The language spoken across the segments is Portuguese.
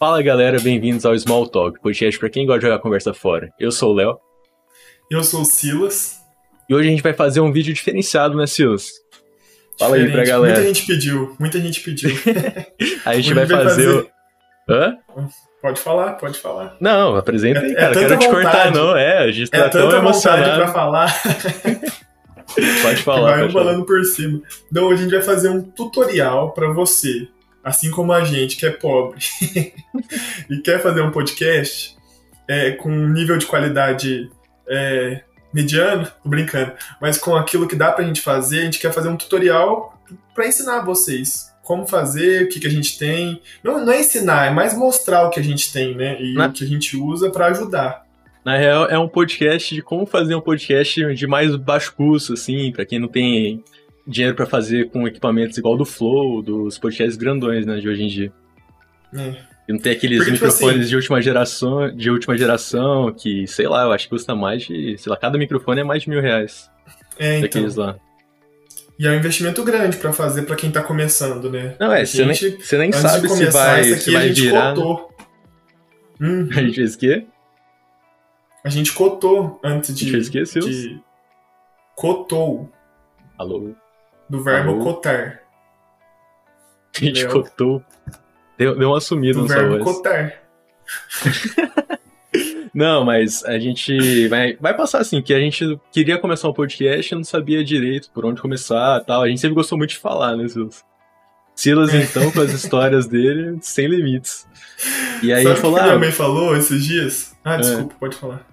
Fala galera, bem-vindos ao Small Talk, podcast para quem gosta de jogar conversa fora. Eu sou o Léo. Eu sou o Silas. E hoje a gente vai fazer um vídeo diferenciado, né, Silas? Fala Diferente. aí pra galera. Muita gente pediu, muita gente pediu. a gente vai, vai fazer, fazer... O... Hã? Pode falar, pode falar. Não, apresenta aí, é, cara. É Quero te cortar, não. É, a gente tá é tão emocionado. pra falar. pode falar. Vai falando por cima. Então, hoje a gente vai fazer um tutorial para você assim como a gente que é pobre e quer fazer um podcast é, com um nível de qualidade é, mediano, tô brincando, mas com aquilo que dá pra gente fazer, a gente quer fazer um tutorial para ensinar vocês como fazer, o que, que a gente tem. Não, não é ensinar, é mais mostrar o que a gente tem, né? E Na... o que a gente usa para ajudar. Na real, é um podcast de como fazer um podcast de mais baixo custo, assim, para quem não tem dinheiro para fazer com equipamentos igual do Flow, dos podcasts grandões, né, de hoje em dia. É. E não tem aqueles Porque, tipo microfones tipo assim, de última geração, de última geração, que, sei lá, eu acho que custa mais de. Sei lá, cada microfone é mais de mil reais. É, então. Daqueles lá. E é um investimento grande para fazer para quem tá começando, né? Não, é, você nem, você nem sabe se vai, se vai virar. Né? Cotou. Uhum. A gente fez o quê? A gente cotou antes de. A gente fez o quê, Silas? De... Cotou. Alô? Do verbo Alô? cotar. A gente cotou. Deu, deu uma sumida Do no verbo cotar. Não, mas a gente vai, vai passar assim, que a gente queria começar um podcast e não sabia direito por onde começar tal. A gente sempre gostou muito de falar, né, Silas? Silas, então, com as histórias dele, sem limites. E aí Sabe a falou. Que ah, minha mãe falou esses dias? Ah, é. desculpa, pode falar.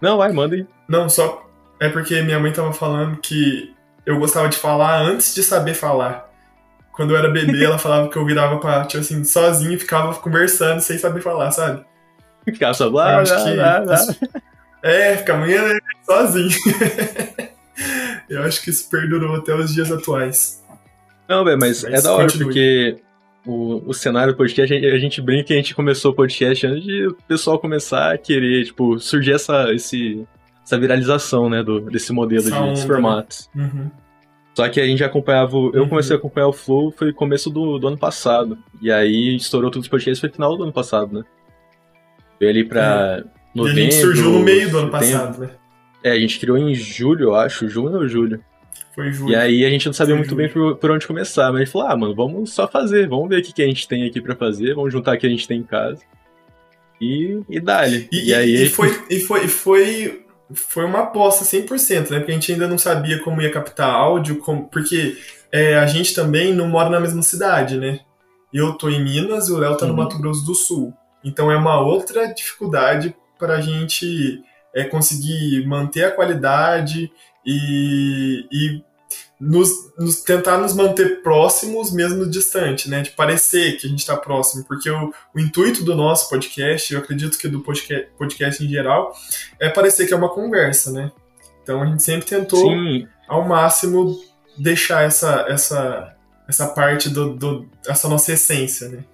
Não, vai, manda aí. Não, só. É porque minha mãe tava falando que eu gostava de falar antes de saber falar. Quando eu era bebê, ela falava que eu virava pra, tipo assim, sozinho e ficava conversando sem saber falar, sabe? Ficava só blá, blá, que... blá, blá. É, ficava sozinho. eu acho que isso perdurou até os dias atuais. Não, velho, mas, mas, é da hora, continue. porque o, o cenário do podcast, a gente, a gente brinca que a gente começou o podcast antes de o pessoal começar a querer, tipo, surgir essa, esse, essa viralização, né, do, desse modelo essa de, onda, né? formatos. Né? Uhum. Só que a gente acompanhava. Eu uhum. comecei a acompanhar o Flow foi começo do, do ano passado. E aí estourou todos os podcasts foi final do ano passado, né? Veio ali pra é. novembro. E a gente surgiu no meio do ano passado, né? É, a gente criou em julho, eu acho. Junho ou julho? Foi julho. E aí a gente não sabia foi muito julho. bem por, por, onde começar. Mas a gente falou, ah, mano, vamos só fazer. Vamos ver o que, que a gente tem aqui pra fazer. Vamos juntar o que a gente tem em casa. E, e dá-lhe. E, e, aí. E foi, e foi, foi foi uma aposta 100%, né? Porque a gente ainda não sabia como ia captar áudio, como, porque é, a gente também não mora na mesma cidade, né? Eu tô em Minas e o Léo tá no uhum. Mato Grosso do Sul. Então é uma outra dificuldade para a gente é, conseguir manter a qualidade e, e nos, nos, tentar nos manter próximos mesmo distante, né? De parecer que a gente está próximo, porque o, o, intuito do nosso podcast, eu acredito que do podcast, podcast em geral, é parecer que é uma conversa, né? Então a gente sempre tentou Sim. ao máximo deixar essa essa essa parte do, do essa nossa essência, né?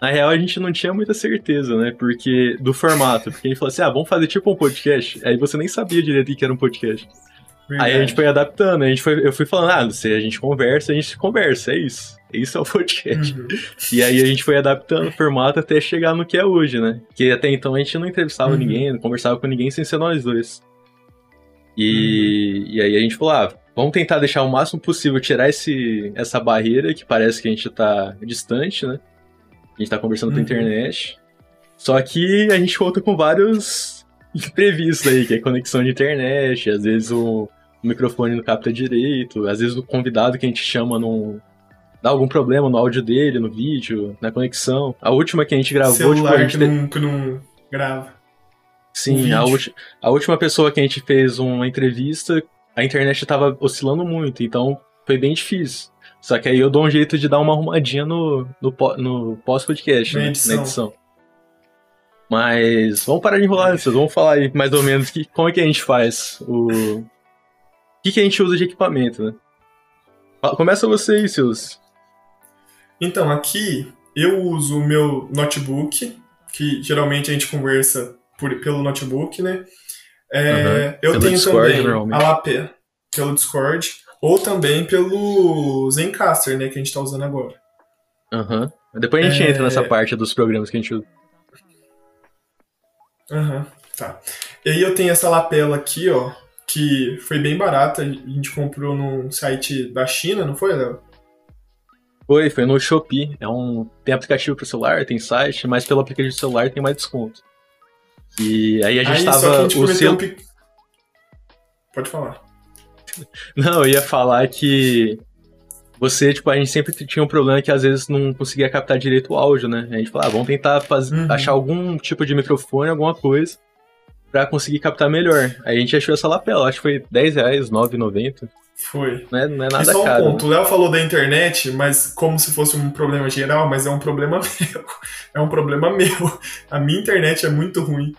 Na real, a gente não tinha muita certeza, né? Porque do formato. Porque a gente falou assim: ah, vamos fazer tipo um podcast. Aí você nem sabia direito o que era um podcast. Verdade. Aí a gente foi adaptando, a gente foi, eu fui falando, ah, se a gente conversa, a gente conversa, é isso. Isso é o podcast. Uhum. E aí a gente foi adaptando o formato até chegar no que é hoje, né? Que até então a gente não entrevistava uhum. ninguém, não conversava com ninguém sem ser nós dois. E, uhum. e aí a gente falou, ah, vamos tentar deixar o máximo possível, tirar esse, essa barreira que parece que a gente tá distante, né? A gente tá conversando pela uhum. internet. Só que a gente conta com vários imprevistos aí, que é conexão de internet, às vezes o, o microfone não capta direito, às vezes o convidado que a gente chama não dá algum problema no áudio dele, no vídeo, na conexão. A última que a gente gravou, Celular tipo, a gente que, não, que não grava. Sim, a, a última pessoa que a gente fez uma entrevista, a internet estava oscilando muito, então foi bem difícil. Só que aí eu dou um jeito de dar uma arrumadinha no, no, no pós-podcast, né, na edição. Mas vamos parar de enrolar, vocês vamos falar aí mais ou menos que, como é que a gente faz o, que, que a gente usa de equipamento, né? Começa você aí, seus. Então, aqui eu uso o meu notebook, que geralmente a gente conversa por, pelo notebook, né? É, uhum. Eu pelo tenho Discord, também a lapela pelo Discord, ou também pelo Zencaster, né, que a gente está usando agora. Aham. Uhum. Depois a gente é... entra nessa parte dos programas que a gente usa. Aham, uhum, tá. E aí eu tenho essa lapela aqui, ó, que foi bem barata. A gente comprou num site da China, não foi, Léo? Foi, foi no Shopee. É um, tem aplicativo para celular, tem site, mas pelo aplicativo de celular tem mais desconto. E aí a gente aí, tava. A gente o seu... Um... Pode falar. Não, eu ia falar que você, tipo, a gente sempre tinha um problema que às vezes não conseguia captar direito o áudio, né? A gente falava, ah, vamos tentar fazer, uhum. achar algum tipo de microfone, alguma coisa, pra conseguir captar melhor. Aí a gente achou essa lapela, acho que foi 10 reais, 9,90. Foi. Não é, não é nada e só um caro, ponto, né? o Léo falou da internet, mas como se fosse um problema geral, mas é um problema meu. É um problema meu. A minha internet é muito ruim.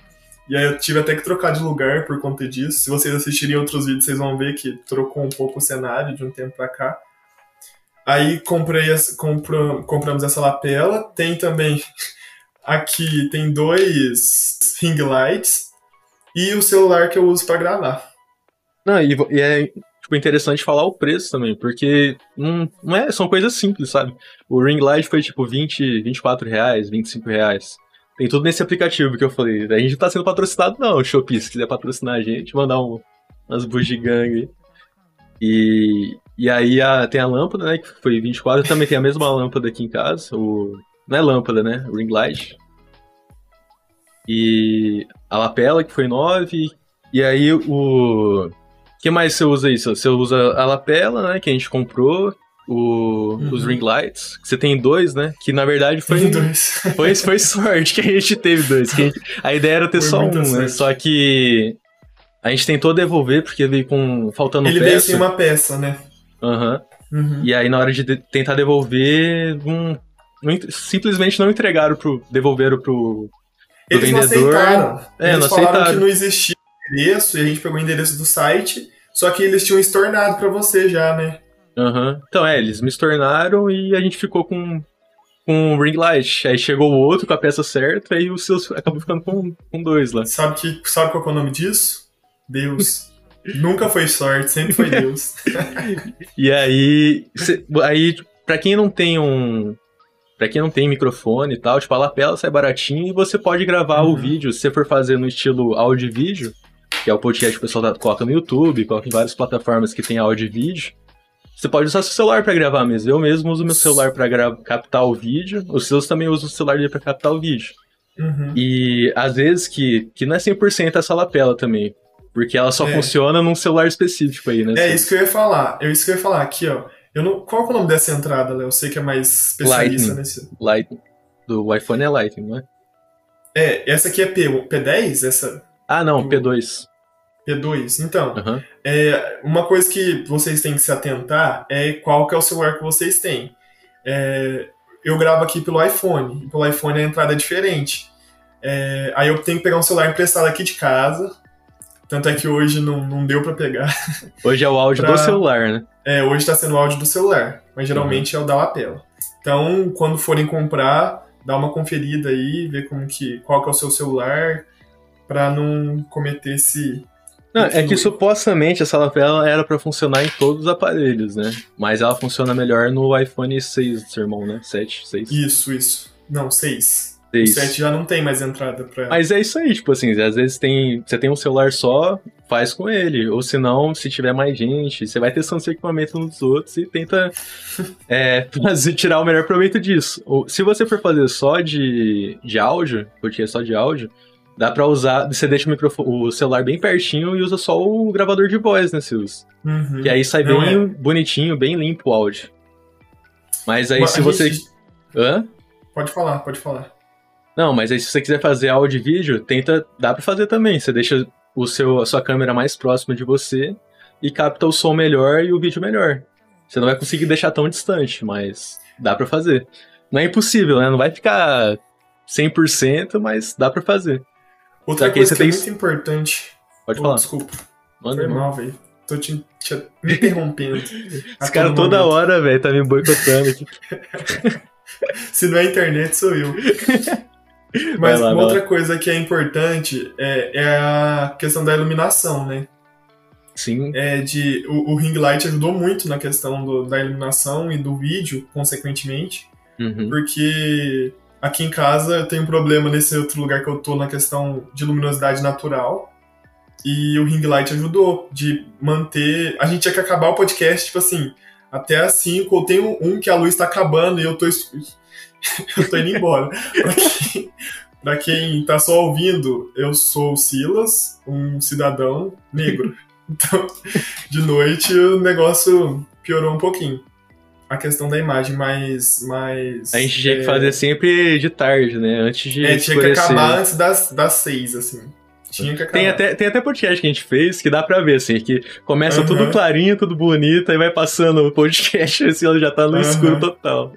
E aí eu tive até que trocar de lugar por conta disso. Se vocês assistirem outros vídeos, vocês vão ver que trocou um pouco o cenário de um tempo pra cá. Aí comprei, compra, compramos essa lapela. Tem também aqui tem dois ring lights e o celular que eu uso para gravar. Não, e, e, é tipo, interessante falar o preço também, porque não, não é, são coisas simples, sabe? O ring light foi tipo 20, 24 reais, 25 reais. Tem tudo nesse aplicativo que eu falei. A gente não tá sendo patrocinado, não, Shopee. Se quiser patrocinar a gente, mandar um, umas bugigangas aí. E, e aí a, tem a lâmpada, né? Que foi 24. Também tem a mesma lâmpada aqui em casa. O, não é lâmpada, né? Ring light. E a lapela, que foi 9. E aí o. O que mais você usa isso? Você usa a lapela, né? Que a gente comprou. O, uhum. Os ring lights. Você tem dois, né? Que na verdade foi. dois. Foi, foi sorte que a gente teve dois. A, gente, a, ideia era ter foi só um, né? sorte. né? Só que. A gente tentou devolver porque veio com. faltando Ele peça. veio sem uma peça, né? Aham. Uhum. Uhum. E aí, na hora de, de tentar devolver, um, simplesmente não entregaram pro. devolveram pro. Eles vendedor. Não aceitaram. É, eles não falaram aceitaram. que não existia endereço e a gente pegou o endereço do site. Só que eles tinham estornado para você já, né? Uhum. Então, é, eles me estornaram e a gente ficou com, com um ring light. Aí chegou o outro com a peça certa e o seu acabou ficando com, com dois lá. Sabe, que, sabe qual é o nome disso? Deus. Nunca foi sorte, sempre foi Deus. e aí, cê, aí, pra quem não tem um. Pra quem não tem microfone e tal, tipo, a lapela sai baratinho e você pode gravar uhum. o vídeo. Se você for fazer no estilo áudio e vídeo, que é o podcast que o pessoal tá, coloca no YouTube, coloca em várias plataformas que tem áudio e vídeo. Você pode usar seu celular para gravar mesmo. Eu mesmo uso meu celular para captar o vídeo. Os seus também usam o celular para captar o vídeo. Uhum. E às vezes que, que não é 100% essa lapela também. Porque ela só é. funciona num celular específico aí, né? É isso que eu ia falar. É isso que eu ia falar aqui, ó. Eu não... Qual é o nome dessa entrada, Léo? Eu sei que é mais especialista Lightning. nesse. Lightning. Do iPhone é Lightning, não é? É, essa aqui é P, P10? Essa? Ah, não, do... P2. P2. Então, uhum. é, uma coisa que vocês têm que se atentar é qual que é o celular que vocês têm. É, eu gravo aqui pelo iPhone, e pelo iPhone a entrada é diferente. É, aí eu tenho que pegar um celular emprestado aqui de casa, tanto é que hoje não, não deu para pegar. Hoje é o áudio pra... do celular, né? É, hoje tá sendo o áudio do celular, mas geralmente uhum. é o da lapela. Então, quando forem comprar, dá uma conferida aí, ver como que, qual que é o seu celular, para não cometer esse... Não, é que supostamente essa lapela era para funcionar em todos os aparelhos, né? Mas ela funciona melhor no iPhone 6 do seu irmão, né? 7, 6. Isso, isso. Não, 6. O 7 já não tem mais entrada pra. Mas é isso aí, tipo assim, às vezes tem. Você tem um celular só, faz com ele. Ou se não, se tiver mais gente, você vai testando seu equipamento nos outros e tenta é, fazer, tirar o melhor proveito disso. Ou, se você for fazer só de, de áudio, porque é só de áudio, dá pra usar. Você deixa o, o celular bem pertinho e usa só o gravador de voz, né, Silas? Uhum. Que aí sai não bem é. bonitinho, bem limpo o áudio. Mas aí Mas se você. Gente... Hã? Pode falar, pode falar. Não, mas aí se você quiser fazer áudio e vídeo, tenta, dá para fazer também. Você deixa o seu, a sua câmera mais próxima de você e capta o som melhor e o vídeo melhor. Você não vai conseguir deixar tão distante, mas dá para fazer. Não é impossível, né? Não vai ficar 100%, mas dá para fazer. Outra coisa que, é muito importante. Pode oh, falar. Desculpa. Manda Foi mal, velho. Tô te, te interrompendo. Esse cara toda momento. hora, velho, tá me boicotando aqui. Se não é internet, sou eu. Mas lá, uma outra coisa que é importante é, é, a questão da iluminação, né? Sim. É de, o, o ring light ajudou muito na questão do, da iluminação e do vídeo, consequentemente, Uhum. Porque aqui em casa eu tenho um problema nesse outro lugar que eu tô na questão de luminosidade natural. E o ring light ajudou de manter. A gente tinha que acabar o podcast, tipo assim, até as 5. Eu tenho um que a luz tá acabando e eu tô. eu tô indo embora. pra, quem, pra quem tá só ouvindo, eu sou o Silas, um cidadão negro. Então, de noite o negócio piorou um pouquinho. A questão da imagem mais. mais a gente tinha é... que fazer sempre de tarde, né? Antes de. É, tinha que acabar antes das, das seis, assim. Tinha que acabar. Tem até, tem até podcast que a gente fez que dá pra ver, assim, que começa uhum. tudo clarinho, tudo bonito, aí vai passando o podcast, assim, ela já tá no uhum. escuro total.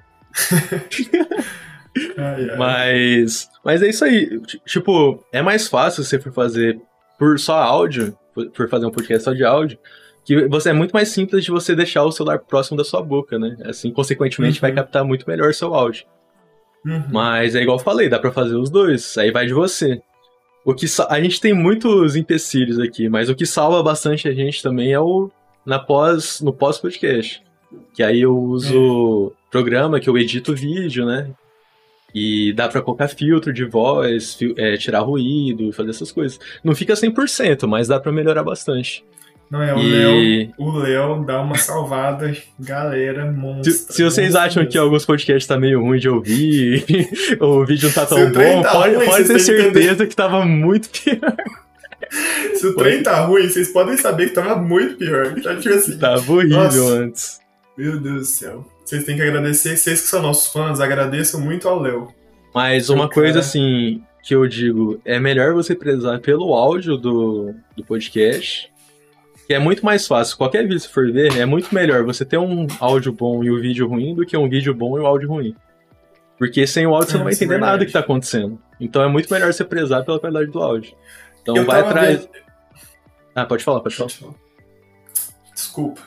Ai, ai. Mas. Mas é isso aí. Tipo, é mais fácil você for fazer por só áudio, por fazer um podcast só de áudio, que você é muito mais simples de você deixar o celular próximo da sua boca, né? Assim, consequentemente, uhum. vai captar muito melhor seu áudio. Uhum. Mas é igual eu falei, dá para fazer os dois, aí vai de você. O que a gente tem muitos empecilhos aqui, mas o que salva bastante a gente também é o na pós no pós podcast, que aí eu uso é. programa que eu edito vídeo, né? E dá pra colocar filtro de voz, é, tirar ruído, fazer essas coisas. Não fica 100%, mas dá para melhorar bastante. Não é, o e... Léo, o Léo dá uma salvada, galera, monstro. Se, se vocês acham que alguns podcasts tá meio ruim de ouvir, o vídeo não tá tão bom, tá pode, ruim, pode ter certeza que tava muito pior. Se o trem tá ruim, vocês podem saber que tava muito pior. Tá, tipo assim, tava horrível nossa, antes. Meu Deus do céu. Vocês têm que agradecer, vocês que são nossos fãs, agradeçam muito ao Léo. Mas uma coisa assim que eu digo, é melhor você prezar pelo áudio do, do podcast que é muito mais fácil. Qualquer vídeo que você for ver, é muito melhor você ter um áudio bom e o um vídeo ruim do que um vídeo bom e o um áudio ruim. Porque sem o áudio é, você não vai entender é nada do que tá acontecendo. Então é muito melhor você prezar pela qualidade do áudio. Então eu vai atrás. Vendo... Ah, pode falar, pode falar. Desculpa.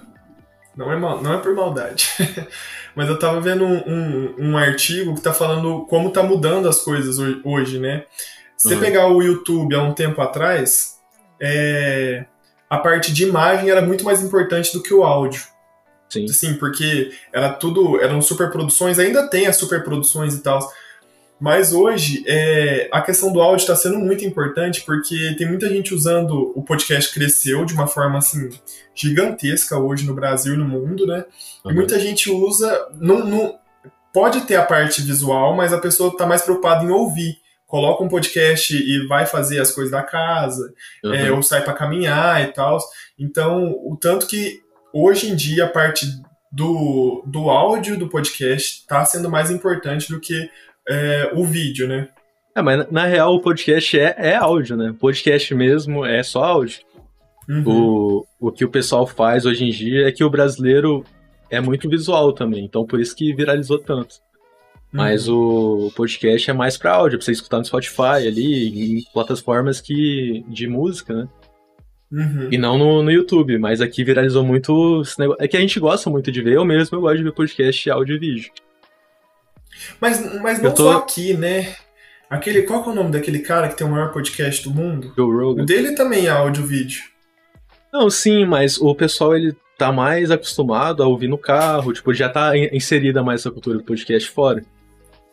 Não é, mal, não é por maldade. Mas eu tava vendo um, um, um, artigo que tá falando como tá mudando as coisas hoje, né? Se você uhum. pegar o YouTube há um tempo atrás, é, a parte de imagem era muito mais importante do que o áudio. Sim. Sim, porque era tudo, eram superproduções, ainda tem as superproduções e tal. Mas hoje é, a questão do áudio está sendo muito importante porque tem muita gente usando o podcast cresceu de uma forma assim gigantesca hoje no Brasil e no mundo, né? Uhum. E muita gente usa, não, não, pode ter a parte visual, mas a pessoa está mais preocupada em ouvir coloca um podcast e vai fazer as coisas da casa, uhum. é, ou sai para caminhar e tal. Então, o tanto que hoje em dia a parte do, do áudio do podcast está sendo mais importante do que é, o vídeo, né? É, mas na real o podcast é, é áudio, né? Podcast mesmo é só áudio. Uhum. O, o que o pessoal faz hoje em dia é que o brasileiro é muito visual também, então por isso que viralizou tanto. Mas uhum. o podcast é mais para áudio, pra você escutar no Spotify ali, em plataformas que de música, né? Uhum. E não no, no YouTube, mas aqui viralizou muito esse negócio. É que a gente gosta muito de ver, eu mesmo eu gosto de ver podcast áudio e vídeo. Mas, mas não tô... só aqui, né? Aquele, qual é o nome daquele cara que tem o maior podcast do mundo? Joe Rogan. O dele também é áudio vídeo. Não, sim, mas o pessoal ele tá mais acostumado a ouvir no carro, tipo, já tá inserida mais essa cultura do podcast fora.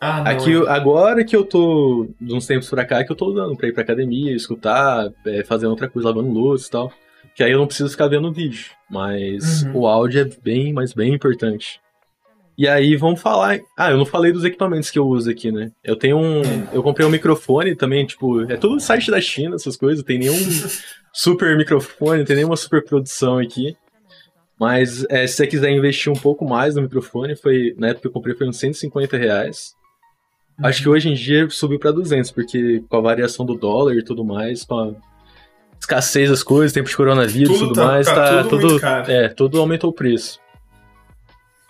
Ah, não, Aqui, é. agora que eu tô, de uns tempos pra cá, que eu tô usando pra ir pra academia, escutar, é, fazendo outra coisa, lavando luz e tal. Que aí eu não preciso ficar vendo vídeo. Mas uhum. o áudio é bem, mas bem importante. E aí vamos falar. Ah, eu não falei dos equipamentos que eu uso aqui, né? Eu tenho um. Eu comprei um microfone também, tipo, é tudo site da China, essas coisas. Tem nenhum super microfone, não tem nenhuma super produção aqui. Mas é, se você quiser investir um pouco mais no microfone, foi. Na época que eu comprei foi uns 150 reais. Acho que hoje em dia subiu para 200, porque com a variação do dólar e tudo mais, com a escassez das coisas, tempo de coronavírus e tudo, tudo tá, mais, tá, tudo, tudo é, tudo aumentou o preço.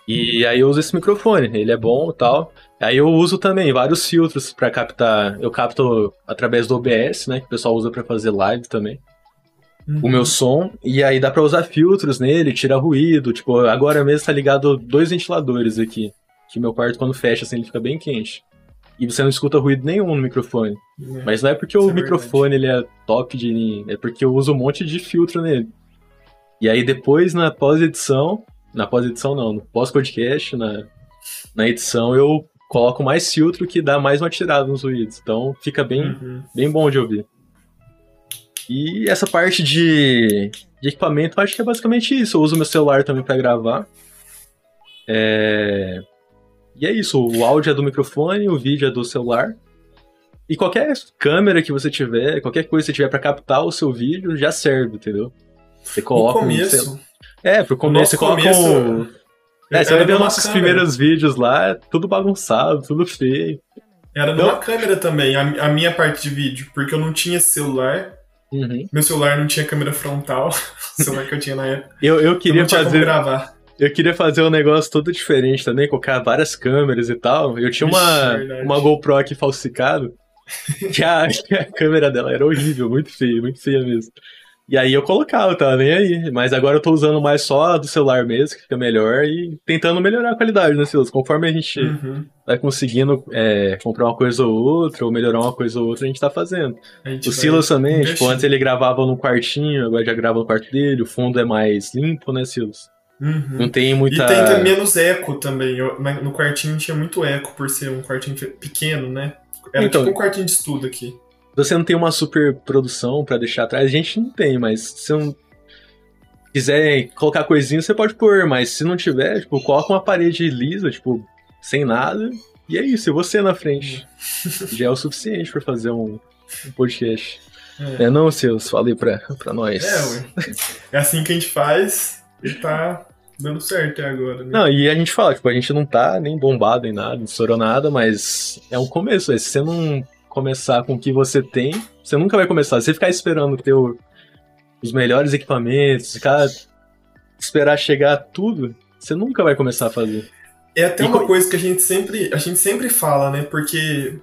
E aí eu uso esse microfone, ele é bom e tal. Aí eu uso também vários filtros para captar, eu capto através do OBS, né, que o pessoal usa para fazer live também. Uhum. O meu som, e aí dá para usar filtros nele, tira ruído, tipo, agora mesmo tá ligado dois ventiladores aqui, que meu quarto quando fecha assim ele fica bem quente e você não escuta ruído nenhum no microfone. É, Mas não é porque o é microfone ele é top de é porque eu uso um monte de filtro nele. E aí depois na pós-edição, na pós-edição não, no pós-podcast, na, na edição eu coloco mais filtro que dá mais uma tirada nos ruídos. Então fica bem, uhum. bem bom de ouvir. E essa parte de, de equipamento, eu acho que é basicamente isso. Eu uso meu celular também para gravar. É... E é isso, o áudio é do microfone, o vídeo é do celular. E qualquer câmera que você tiver, qualquer coisa que você tiver para captar o seu vídeo, já serve, entendeu? Você coloca no começo. Um... É, pro começo você coloca começo, um... É, você vai ver nossos câmera. primeiros vídeos lá, tudo bagunçado, tudo feio. Era então... numa câmera também, a, a, minha parte de vídeo, porque eu não tinha celular. Uhum. Meu celular não tinha câmera frontal, o celular que eu tinha na época. Eu, eu queria eu fazer. gravar. Eu queria fazer um negócio todo diferente também, colocar várias câmeras e tal. Eu tinha uma, uma GoPro aqui falsificado, que a, que a câmera dela era horrível, muito feia, muito feia mesmo. E aí eu colocava, tava nem aí. Mas agora eu tô usando mais só do celular mesmo, que fica melhor, e tentando melhorar a qualidade, né, Silas? Conforme a gente uhum. vai conseguindo é, comprar uma coisa ou outra, ou melhorar uma coisa ou outra, a gente tá fazendo. Gente o Silas também, tipo, antes ele gravava no quartinho, agora já grava no quarto dele, o fundo é mais limpo, né, Silas? Uhum. Não tem muita. E tem menos eco também. Eu, no quartinho tinha muito eco por ser um quartinho pequeno, né? Era então, tipo um quartinho de estudo aqui. Você não tem uma super produção para deixar atrás, a gente não tem, mas se não quiser colocar coisinha, você pode pôr, mas se não tiver, tipo, coloca uma parede lisa, tipo, sem nada, e é isso, e você na frente. Já é o suficiente para fazer um, um podcast. É. é, não, seus, falei pra, pra nós. É. É assim que a gente faz e tá dando certo até agora, né? Não, e a gente fala, tipo, a gente não tá nem bombado em nada, não estourou nada, mas é um começo. Se você não começar com o que você tem, você nunca vai começar. Se você ficar esperando ter o, os melhores equipamentos, ficar, esperar chegar tudo, você nunca vai começar a fazer. É até e uma co... coisa que a gente sempre, a gente sempre fala, né? Porque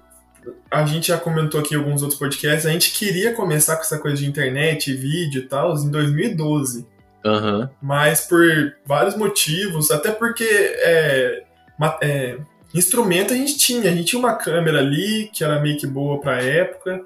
a gente já comentou aqui em alguns outros podcasts, a gente queria começar com essa coisa de internet, vídeo e tal, em 2012. Uhum. Mas por vários motivos, até porque é, é, instrumento a gente tinha, a gente tinha uma câmera ali que era meio que boa pra época,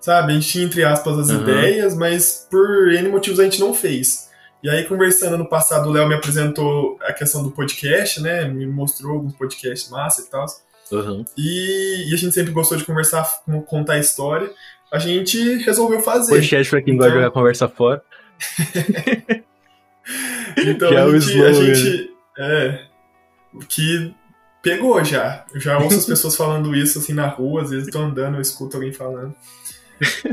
sabe? A gente tinha, entre aspas, as uhum. ideias, mas por N motivos a gente não fez. E aí, conversando no passado, o Léo me apresentou a questão do podcast, né? Me mostrou alguns podcasts massa e tal. Uhum. E, e, a gente sempre gostou de conversar, contar história. A gente resolveu fazer. Podcast pra quem então... gosta de jogar conversa fora. então já a gente, a gente é, que pegou já. Eu já ouço as pessoas falando isso assim na rua, às vezes tô andando, eu escuto alguém falando.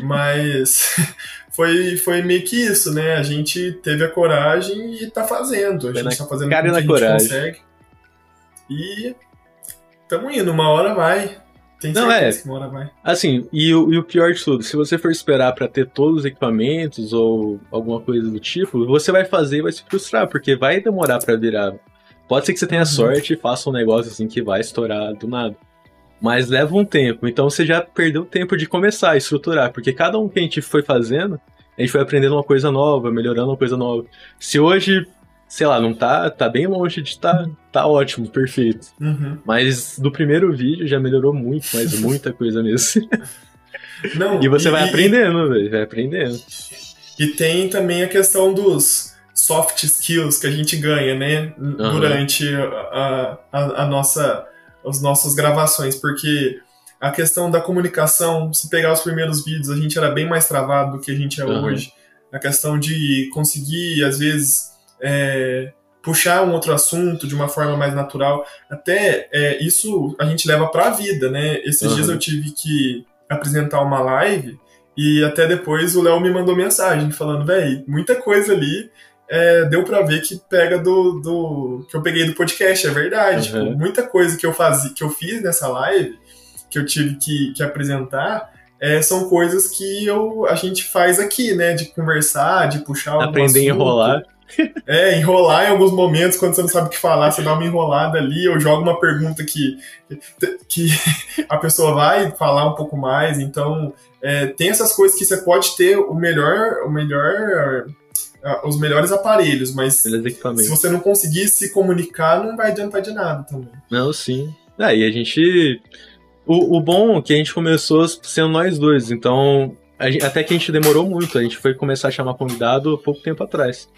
Mas foi, foi meio que isso, né? A gente teve a coragem e tá fazendo. A gente na tá fazendo o que a gente coragem. consegue. E tamo indo, uma hora vai. Tem Não, é. que uma hora vai. Assim, e o, e o pior de tudo, se você for esperar para ter todos os equipamentos ou alguma coisa do tipo, você vai fazer e vai se frustrar, porque vai demorar para virar. Pode ser que você tenha uhum. sorte e faça um negócio assim que vai estourar do nada. Mas leva um tempo, então você já perdeu tempo de começar a estruturar, porque cada um que a gente foi fazendo, a gente foi aprendendo uma coisa nova, melhorando uma coisa nova. Se hoje sei lá, não tá, tá bem longe de tá, tá ótimo, perfeito. Uhum. Mas do primeiro vídeo já melhorou muito, mas muita coisa mesmo. Não, e você e, vai aprendendo, velho, vai aprendendo. E tem também a questão dos soft skills que a gente ganha, né, uhum. durante a, a, a, nossa, as nossas gravações, porque a questão da comunicação, se pegar os primeiros vídeos, a gente era bem mais travado do que a gente é uhum. hoje. A questão de conseguir, às vezes, é, puxar um outro assunto de uma forma mais natural. Até é, isso a gente leva para a vida, né? Esses uhum. dias eu tive que apresentar uma live e até depois o Léo me mandou mensagem falando, velho, muita coisa ali é, deu para ver que pega do, do que eu peguei do podcast, é verdade. Uhum. Tipo, muita coisa que eu fazia, que eu fiz nessa live, que eu tive que, que apresentar, é, são coisas que eu, a gente faz aqui, né? De conversar, de puxar Aprender a enrolar. É, enrolar em alguns momentos, quando você não sabe o que falar, você dá uma enrolada ali, ou joga uma pergunta que, que a pessoa vai falar um pouco mais. Então, é, tem essas coisas que você pode ter o melhor, o melhor os melhores aparelhos, mas se você não conseguir se comunicar, não vai adiantar de nada também. Não, sim. Aí ah, a gente. O, o bom é que a gente começou sendo nós dois, então gente, até que a gente demorou muito, a gente foi começar a chamar convidado pouco tempo atrás.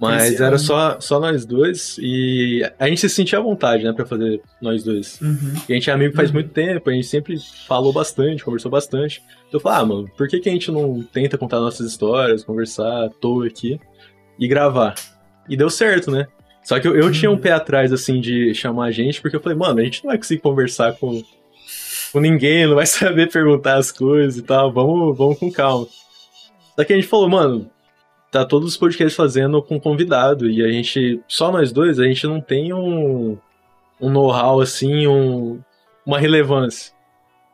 Mas era só, só nós dois e a gente se sentia à vontade, né, pra fazer nós dois. Uhum. E a gente é amigo faz Uhum. muito tempo, a gente sempre falou bastante, conversou bastante. Então eu falei, ah, mano, por que, que a gente não tenta contar nossas histórias, conversar à toa aqui e gravar? E deu certo, né? Só que eu, eu tinha um Uhum. pé atrás, assim, de chamar a gente, porque eu falei, mano, a gente não vai conseguir conversar com, com ninguém, não vai saber perguntar as coisas e tal, vamos, vamos com calma. Só que a gente falou, mano, tá todos os podcasts fazendo com convidado, e a gente, só nós dois, a gente não tem um, um know-how, assim, um, uma relevância.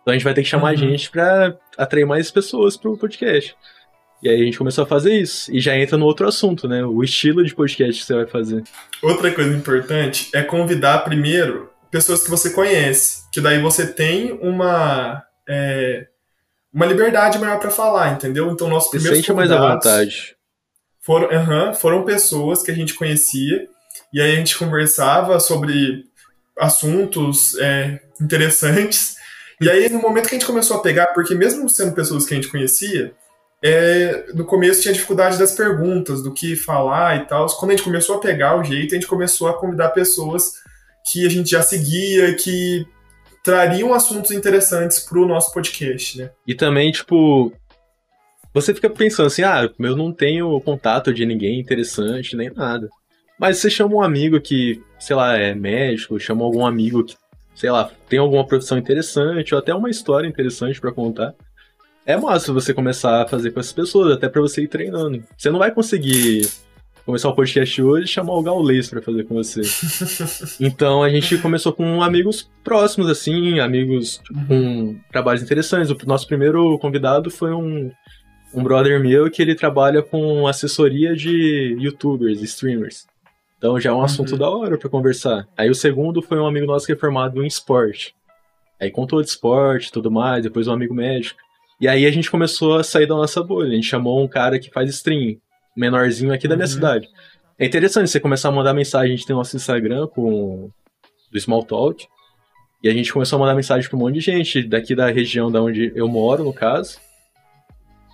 Então a gente vai ter que chamar a Uhum. gente pra atrair mais pessoas pro podcast. E aí a gente começou a fazer isso. E já entra no outro assunto, né? O estilo de podcast que você vai fazer. Outra coisa importante é convidar primeiro pessoas que você conhece, que daí você tem uma é, uma liberdade maior pra falar, entendeu? Então nossos Você primeiros sente mais à vontade. Foram, foram pessoas que a gente conhecia e aí a gente conversava sobre assuntos é, interessantes. E aí no momento que a gente começou a pegar, porque mesmo sendo pessoas que a gente conhecia, é, no começo tinha dificuldade das perguntas, do que falar e tal. Quando a gente começou a pegar o jeito, a gente começou a convidar pessoas que a gente já seguia, que trariam assuntos interessantes pro nosso podcast, né? E também, tipo, você fica pensando assim, ah, eu não tenho contato de ninguém interessante, nem nada. Mas você chama um amigo que, sei lá, é médico, chama algum amigo que, sei lá, tem alguma profissão interessante, ou até uma história interessante pra contar. É massa você começar a fazer com essas pessoas, até pra você ir treinando. Você não vai conseguir começar o podcast hoje e chamar o Gaulês pra fazer com você. Então a gente começou com amigos próximos, assim, amigos com trabalhos interessantes. O nosso primeiro convidado foi um, um brother meu que ele trabalha com assessoria de youtubers, streamers. Então já é um assunto Uhum. da hora pra conversar. Aí o segundo foi um amigo nosso que é formado em esporte. Aí contou de esporte e tudo mais, depois um amigo médico. E aí a gente começou a sair da nossa bolha. A gente chamou um cara que faz stream, menorzinho aqui da minha Uhum. cidade. É interessante você começar a mandar mensagem. A gente tem nosso Instagram com do Small Talk. E a gente começou a mandar mensagem pra um monte de gente daqui da região da onde eu moro, no caso.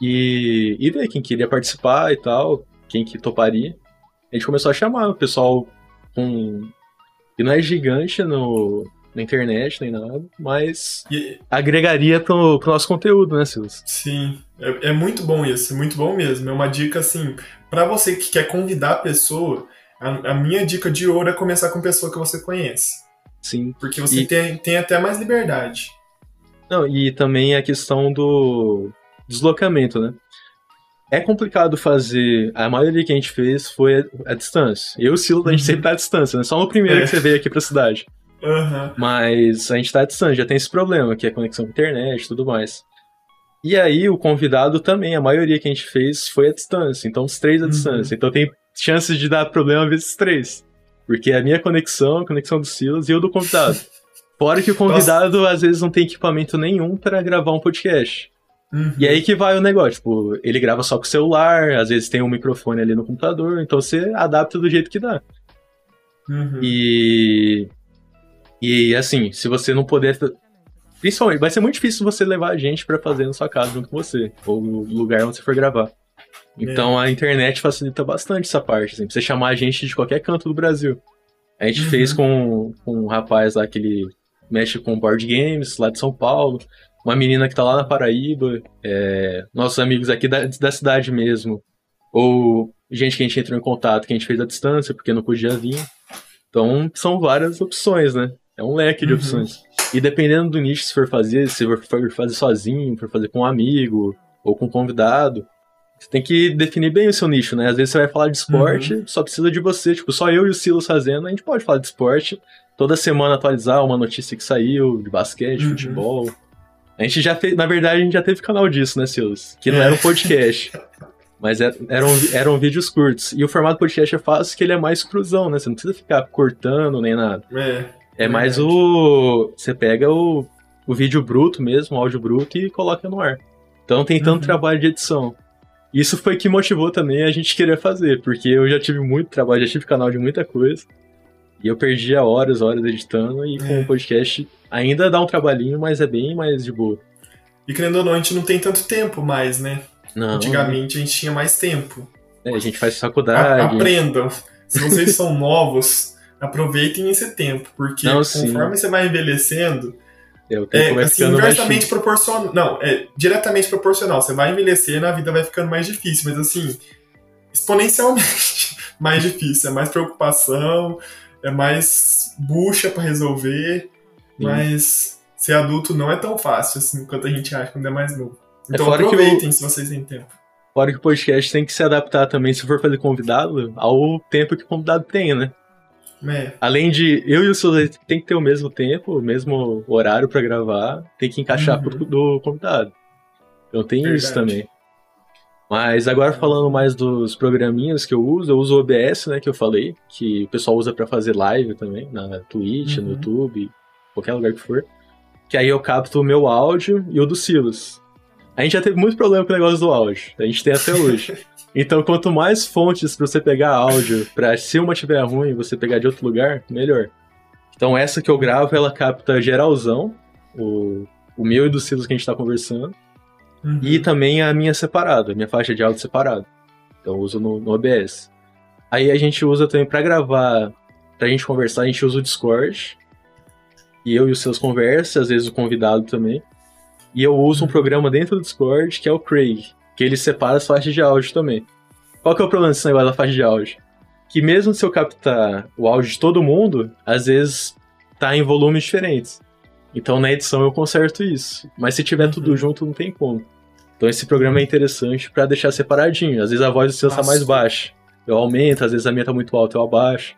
E, e ver quem queria participar e tal, quem que toparia. A gente começou a chamar o pessoal com. E não é gigante no, na internet nem nada, mas E, agregaria pro, pro nosso conteúdo, né, Silas? Sim, é, é muito bom isso, é muito bom mesmo. É uma dica assim, pra você que quer convidar a pessoa, a, a minha dica de ouro é começar com pessoa que você conhece. Sim. Porque você E- tem, tem até mais liberdade. Não, e também a questão do deslocamento, né? É complicado fazer. A maioria que a gente fez foi a, a distância. Eu e o Silas, a gente Uhum. sempre tá à distância, né? Só no primeiro É. que você veio aqui pra cidade. Aham. Mas a gente tá à distância, já tem esse problema, que é a conexão com a internet e tudo mais. E aí, o convidado também, a maioria que a gente fez foi à distância. Então, os três à Uhum. distância. Então, tem chances de dar problema vezes três. Porque é a minha conexão, a conexão do Silas e eu do convidado. Fora que o convidado, às vezes, não tem equipamento nenhum para gravar um podcast. Uhum. E aí que vai o negócio, tipo, ele grava só com o celular, às vezes tem um microfone ali no computador, então você adapta do jeito que dá. Uhum. E. E assim, se você não puder. Principalmente, vai ser muito difícil você levar a gente pra fazer na sua casa junto com você, ou no lugar onde você for gravar. Então a internet facilita bastante essa parte, assim, pra você chamar a gente de qualquer canto do Brasil. A gente Uhum. fez com, com um rapaz lá que ele mexe com board games, lá de São Paulo, uma menina que tá lá na Paraíba, é, nossos amigos aqui da, da cidade mesmo, ou gente que a gente entrou em contato que a gente fez à distância porque não podia vir. Então são várias opções, né? É um leque de Uhum. opções. E dependendo do nicho que você for fazer, se for fazer sozinho, for fazer com um amigo ou com um convidado, você tem que definir bem o seu nicho, né? Às vezes você vai falar de esporte, só precisa de você. Tipo, só eu e o Silas fazendo, a gente pode falar de esporte. Toda semana atualizar uma notícia que saiu, de basquete, Uhum. futebol. A gente já fez, na verdade, a gente já teve canal disso, né, Silas? Que não É. era um podcast. Mas é- eram, eram vídeos curtos. E o formato podcast é fácil que ele é mais cruzão, né? Você não precisa ficar cortando nem nada. É. É mais Verdade. o. Você pega o, o vídeo bruto mesmo, o áudio bruto, e coloca no ar. Então tem tanto Uhum. trabalho de edição. Isso foi que motivou também a gente querer fazer, porque eu já tive muito trabalho, já tive canal de muita coisa. E eu perdia horas, horas editando, e com É. o podcast ainda dá um trabalhinho, mas é bem mais de boa. E querendo ou não, a gente não tem tanto tempo mais, né? Não. Antigamente a gente tinha mais tempo. É, a gente faz faculdade. A aprendam. Se vocês são novos, aproveitem esse tempo, porque Não, conforme você vai envelhecendo, é, o tempo é, vai assim, inversamente proporcional. Não, é diretamente proporcional. Você vai envelhecendo, a vida vai ficando mais difícil, mas assim, exponencialmente mais difícil. É mais preocupação, é mais bucha para resolver, Sim. Mas ser adulto não é tão fácil assim quanto a gente acha quando é mais novo. É então é aproveitem se vocês têm tempo. Fora que o podcast tem que se adaptar também, se for fazer convidado, ao tempo que o convidado tem, né? É. Além de eu e o Silvio tem que ter o mesmo tempo, o mesmo horário para gravar, tem que encaixar uhum. pro, do convidado. Então tem Verdade. isso também. Mas agora falando mais dos programinhas que eu uso, eu uso o OBS, né, que eu falei, que o pessoal usa para fazer live também, na Twitch, uhum. no YouTube, qualquer lugar que for. Que aí eu capto o meu áudio e o do Silas. A gente já teve muito problema com o negócio do áudio. A gente tem até hoje. Então, quanto mais fontes para você pegar áudio, para se uma tiver ruim, você pegar de outro lugar, melhor. Então, essa que eu gravo, ela capta geralzão, o, o meu e do Silas que a gente tá conversando. Uhum. E também a minha separada, a minha faixa de áudio separada. Então, eu uso no, no OBS. Aí a gente usa também para gravar, pra gente conversar, a gente usa o Discord. E eu e os seus conversam, às vezes o convidado também. E eu uso um programa dentro do Discord que é o Craig, que ele separa as faixas de áudio também. Qual que é o problema desse negócio da faixa de áudio? Que mesmo se eu captar o áudio de todo mundo, às vezes tá em volumes diferentes. Então na edição eu conserto isso. Mas se tiver tudo uhum. junto, não tem como. Então esse programa é interessante para deixar separadinho. Às vezes a voz do seu tá mais baixa. Eu aumento, às vezes a minha tá muito alta, eu abaixo.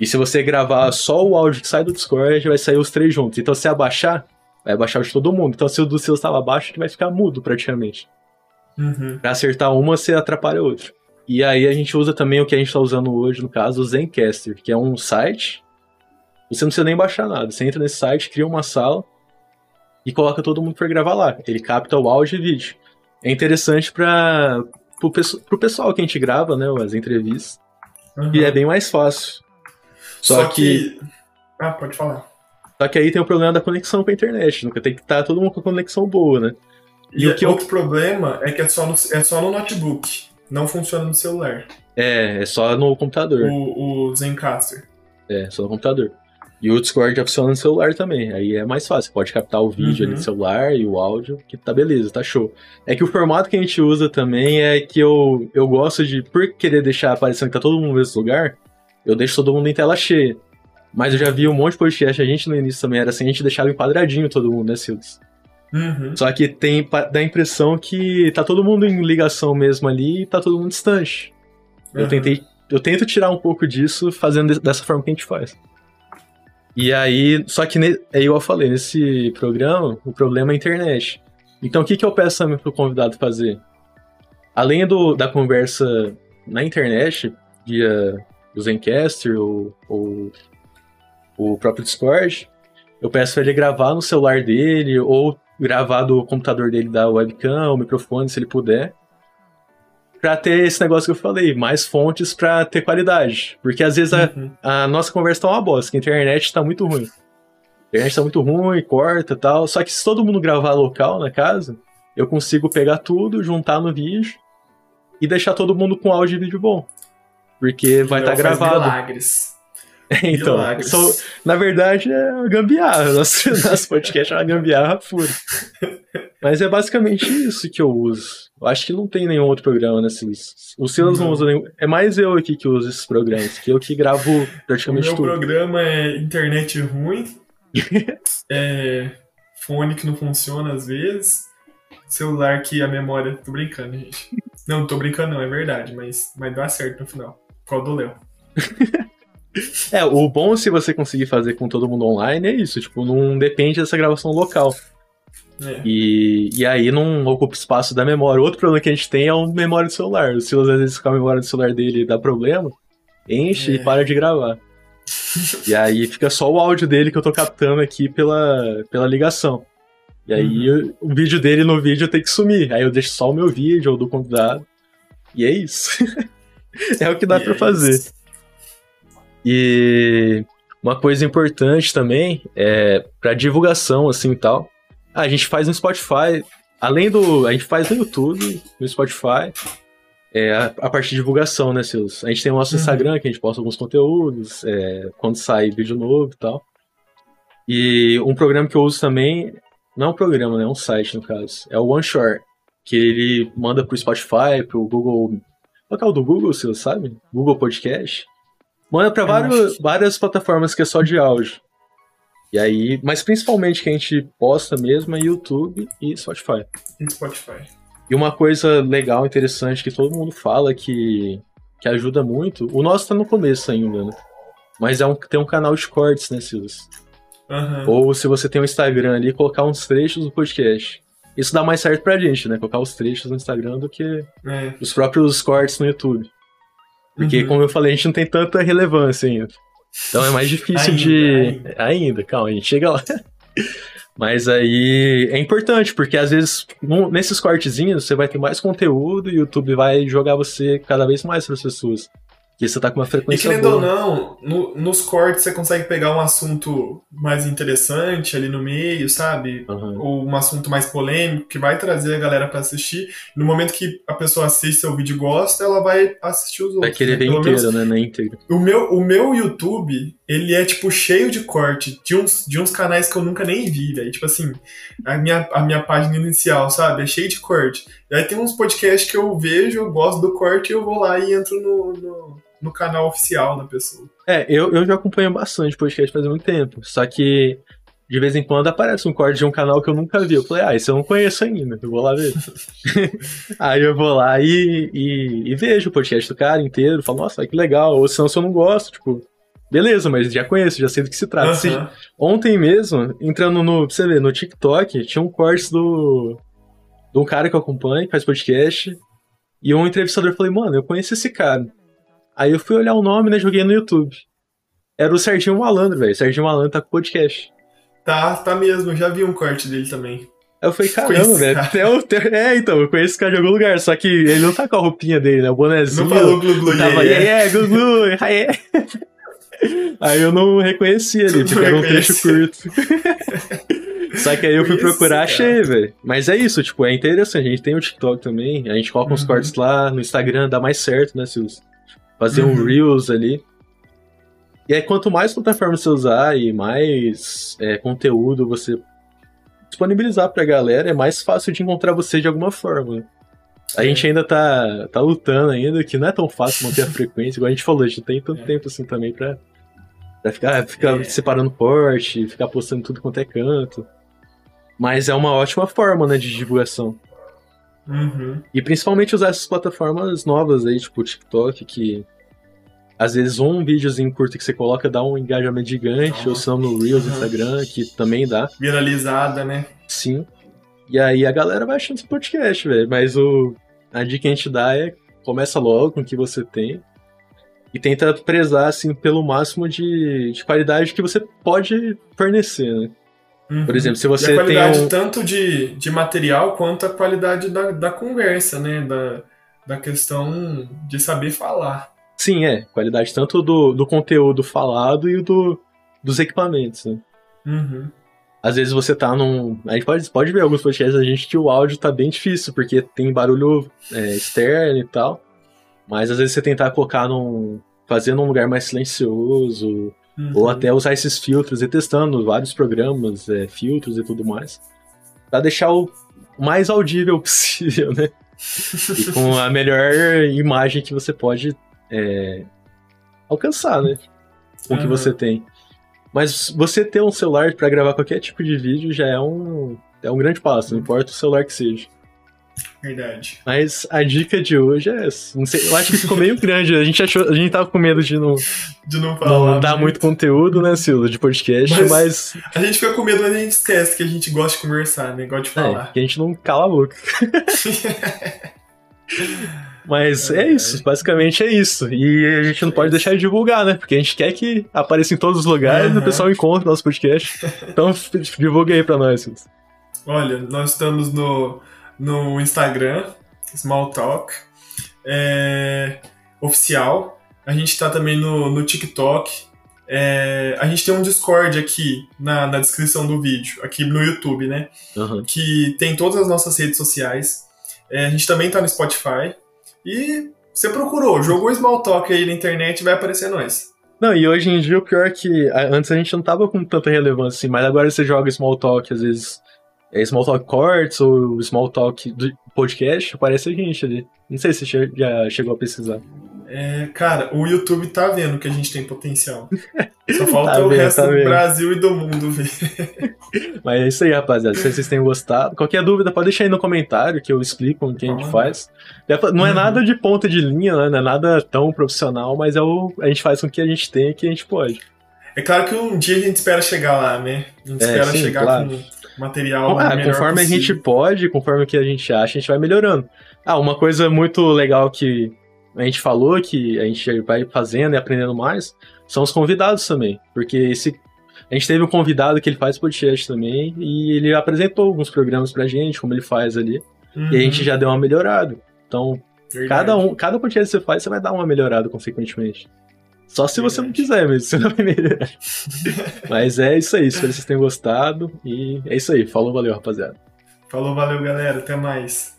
E se você gravar só o áudio que sai do Discord, vai sair os três juntos. Então se abaixar, vai baixar o de todo mundo. Então, se o do seu estava baixo, ele vai ficar mudo praticamente. Uhum. Pra acertar uma, você atrapalha a outra. E aí a gente usa também o que a gente está usando hoje, no caso, o Zencaster, que é um site. Você não precisa nem baixar nada. Você entra nesse site, cria uma sala e coloca todo mundo para gravar lá. Ele capta o áudio e vídeo. É interessante para pro, pro pessoal que a gente grava, né, as entrevistas. Uhum. E é bem mais fácil. Só, Só que... que... Ah, pode falar. Só que aí tem o problema da conexão com a internet, nunca tem que estar todo mundo com a conexão boa, né? E, e o que outro eu... problema é que é só, no, é só no notebook, não funciona no celular. É, é só no computador. O, o Zencaster. É, só no computador. E o Discord já funciona no celular também. Aí é mais fácil. Pode captar o vídeo uhum. ali no celular e o áudio, que tá beleza, tá show. É que o formato que a gente usa também é que eu, eu gosto de, por querer deixar aparecendo que tá todo mundo no mesmo lugar, eu deixo todo mundo em tela cheia. Mas eu já vi um monte de podcast, a gente no início também era assim, a gente deixava enquadradinho todo mundo, né, Silas? Uhum. Só que tem dá a impressão que tá todo mundo em ligação mesmo ali e tá todo mundo distante. Uhum. Eu tentei. Eu tento tirar um pouco disso fazendo dessa forma que a gente faz. E aí, só que é igual eu falei, nesse programa, o problema é a internet. Então o que, que eu peço também pro convidado fazer? Além do, da conversa na internet, via o Zencaster ou, ou o próprio Discord, eu peço pra ele gravar no celular dele ou gravar do computador dele da webcam, o microfone, se ele puder. Pra ter esse negócio que eu falei, mais fontes pra ter qualidade. Porque às vezes uhum. a, a, nossa conversa tá uma bosta, que a internet tá muito ruim. A internet tá muito ruim, corta e tal. Só que se todo mundo gravar local na casa, eu consigo pegar tudo, juntar no vídeo e deixar todo mundo com áudio e vídeo bom. Porque vai estar tá gravado. Milagres. então, sou, na verdade é uma gambiarra. Nosso, nosso podcast é uma gambiarra pura. Mas é basicamente isso que eu uso. Eu acho que não tem nenhum outro programa nesses. O Silas não. não usa nenhum. É mais eu aqui que uso esses programas, que eu que gravo praticamente o meu tudo. O programa é internet ruim, é fone que não funciona às vezes, celular que a memória. Tô brincando, gente. Não, tô brincando, não, é verdade, mas, mas dá certo no final. Qual do Léo? É, o bom se você conseguir fazer com todo mundo online é isso, tipo, não depende dessa gravação local. É. E, e aí não ocupa espaço da memória. Outro problema que a gente tem é a memória do celular. Se às vezes com a memória do celular dele dá problema, enche é. e para de gravar. e aí fica só o áudio dele que eu tô captando aqui pela, pela ligação. E aí uhum. o, o vídeo dele no vídeo tem que sumir. Aí eu deixo só o meu vídeo ou do convidado. E é isso. é o que dá para é fazer. E uma coisa importante também é para divulgação assim e tal. A gente faz no Spotify, além do, a gente faz no YouTube, no Spotify. é a, a parte de divulgação, né, Seus? A gente tem o nosso Uhum. Instagram, que a gente posta alguns conteúdos, é, quando sai vídeo novo e tal. E um programa que eu uso também, não é um programa, né, é um site, no caso, é o OneShore, que ele manda pro Spotify, pro Google... Qual que é o do Google, Seus, sabe? Google Podcast. Manda vários, acho. várias plataformas que é só de áudio. E aí, mas principalmente que a gente posta mesmo é YouTube e Spotify. Em Spotify. E uma coisa legal, interessante, que todo mundo fala que, que ajuda muito, o nosso tá no começo ainda, né? Mas é um, tem um canal de cortes, né, Silas? Aham. Ou se você tem um Instagram ali, colocar uns trechos do podcast. Isso dá mais certo pra gente, né? Colocar os trechos no Instagram do que É. os próprios cortes no YouTube. Porque, Uhum. como eu falei, a gente não tem tanta relevância ainda. Então é mais difícil Ainda, de. Ainda. calma, a gente chega lá. Mas aí é importante, porque às vezes num- nesses cortezinhos você vai ter mais conteúdo e o YouTube vai jogar você cada vez mais para as pessoas. Porque você tá com uma E frequência querendo ou boa. não, no- nos cortes você consegue pegar um assunto mais interessante ali no meio, sabe? Aham. Ou um assunto mais polêmico que vai trazer a galera pra assistir. No momento que a pessoa assiste seu vídeo e gosta, ela vai assistir os outros. Vai querer né? ver Pelo menos inteiro, né? Na íntegra. O meu, o meu YouTube, ele é, tipo, cheio de corte de uns, de uns canais que eu nunca nem vi, velho. Tipo assim, a minha, a minha página inicial, sabe? É cheio de corte. E aí tem uns podcasts que eu vejo, eu gosto do corte e eu vou lá e entro no, no, no canal oficial da pessoa. É, eu, eu já acompanho bastante podcast faz muito tempo. Só que de vez em quando aparece um corte de um canal que eu nunca vi. Eu falei, ah, esse eu não conheço ainda, eu vou lá ver. Aí eu vou lá e, e, e vejo o podcast do cara inteiro, falo, nossa, que legal. Ou senão se eu não gosto, tipo, beleza, mas já conheço, já sei do que se trata. Aham. Ontem mesmo, entrando no, pra você ver, no TikTok, tinha um corte do. de um cara que eu acompanho, que faz podcast. E um entrevistador falei, mano, eu conheço esse cara. Aí eu fui olhar o nome, né? Joguei no YouTube. Era o Serginho Malandro, velho. Serginho Malandro tá com podcast. Tá, tá mesmo, já vi um corte dele também. Aí eu falei, caramba, velho. até o- É, então, eu conheço esse cara de algum lugar. Só que ele não tá com a roupinha dele, né? O bonezinho. Não falou glu glu Tava, yeah, yeah, yeah, Gugu, yeah. Aí eu não reconheci ali, Tu porque era um trecho curto. Só que aí eu fui Conheço procurar, cara. achei, velho. Mas é isso, tipo, é interessante. A gente tem o TikTok também, a gente coloca uns Uhum. cortes lá, no Instagram dá mais certo, né, Silas? Fazer um Uhum. Reels ali. E aí, quanto mais plataforma você usar e mais é, conteúdo você disponibilizar pra galera, é mais fácil de encontrar você de alguma forma. A gente ainda tá, tá lutando ainda, que não é tão fácil manter a frequência, igual a gente falou, a gente não tem tanto É. tempo assim também pra, pra ficar, ficar É. separando porte, ficar postando tudo quanto é canto. Mas é uma ótima forma, né, de divulgação. Uhum. E principalmente usar essas plataformas novas aí, tipo o TikTok, que às vezes um videozinho curto que você coloca dá um engajamento gigante, ou se não no Reels. Instagram, que também dá, Viralizada, né? sim. E aí a galera vai achando esse podcast, velho. Mas o, a dica que a gente dá é começa logo com o que você tem e tenta prezar, assim, pelo máximo de, de qualidade que você pode fornecer, né? Uhum. Por exemplo, se E você a tem qualidade um... tanto de, de material quanto a qualidade da, da conversa, né? Da, da questão de saber falar. Sim, é. Qualidade tanto do, do conteúdo falado e do, dos equipamentos, né? Uhum. Às vezes você tá num. A gente pode, pode ver alguns podcasts da gente que o áudio tá bem difícil, porque tem barulho é, externo e tal. Mas às vezes você tentar colocar num. fazer num lugar mais silencioso, Uhum. ou até usar esses filtros e testando vários programas, é, filtros e tudo mais. Pra deixar o mais audível possível, né? E com a melhor imagem que você pode é, alcançar, né? Com o que você tem. Mas você ter um celular pra gravar qualquer tipo de vídeo já é um, é um grande passo, não importa o celular que seja. Verdade. Mas a dica de hoje é essa. Não sei, eu acho que ficou meio grande. A gente, achou, a gente tava com medo de não, De não não falar. dar muito conteúdo, né, Silo, de podcast, Mas- mas, A gente fica com medo, mas a gente esquece que a gente gosta de conversar, né? Gosta de é, falar. que a gente não cala a boca. Mas é isso, basicamente é isso. E a gente não pode deixar de divulgar, né? Porque a gente quer que apareça em todos os lugares e o pessoal encontre nosso podcast. Então divulga aí pra nós. Olha, nós estamos no, no Instagram, Small Talk, é, oficial. A gente está também no, no TikTok. É, a gente tem um Discord aqui na, na descrição do vídeo, aqui no YouTube, né? Aham. Que tem todas as nossas redes sociais. É, a gente também está no Spotify. E você procurou, jogou Small Talk aí na internet, vai aparecer nós. Não, e hoje em dia o pior é que antes a gente não tava com tanta relevância assim, mas agora você joga Small Talk, às vezes é Small Talk Corts ou Small Talk do podcast, aparece a gente ali. Não sei se você já chegou a pesquisar. É, cara, o YouTube tá vendo que a gente tem potencial. Só falta tá o resto tá do. Brasil e do mundo ver. Mas é isso aí, rapaziada. Se vocês tenham gostado. Qualquer dúvida, pode deixar aí no comentário que eu explico o que a gente faz. Não é uhum. nada de ponta de linha, né? Não é nada tão profissional, mas é o, a gente faz com o que a gente tem e que a gente pode. É claro que um dia a gente espera chegar lá, né? A gente é, espera sim, chegar claro. com material. Ah, conforme possível. a gente pode, conforme o que a gente acha, a gente vai melhorando. Ah, uma coisa muito legal que a gente falou que a gente vai fazendo e aprendendo mais, são os convidados também. Porque esse, a gente teve um convidado que ele faz podcast também, e ele apresentou alguns programas pra gente, como ele faz ali. Uhum. E a gente uhum. já deu uma melhorada. Então, cada, um, cada podcast que você faz, você vai dar uma melhorada, consequentemente. Só se Verdade. você não quiser mesmo, você não vai melhorar. Mas é isso aí, espero que vocês tenham gostado. E é isso aí. Falou, valeu, rapaziada. Falou, valeu, galera. Até mais.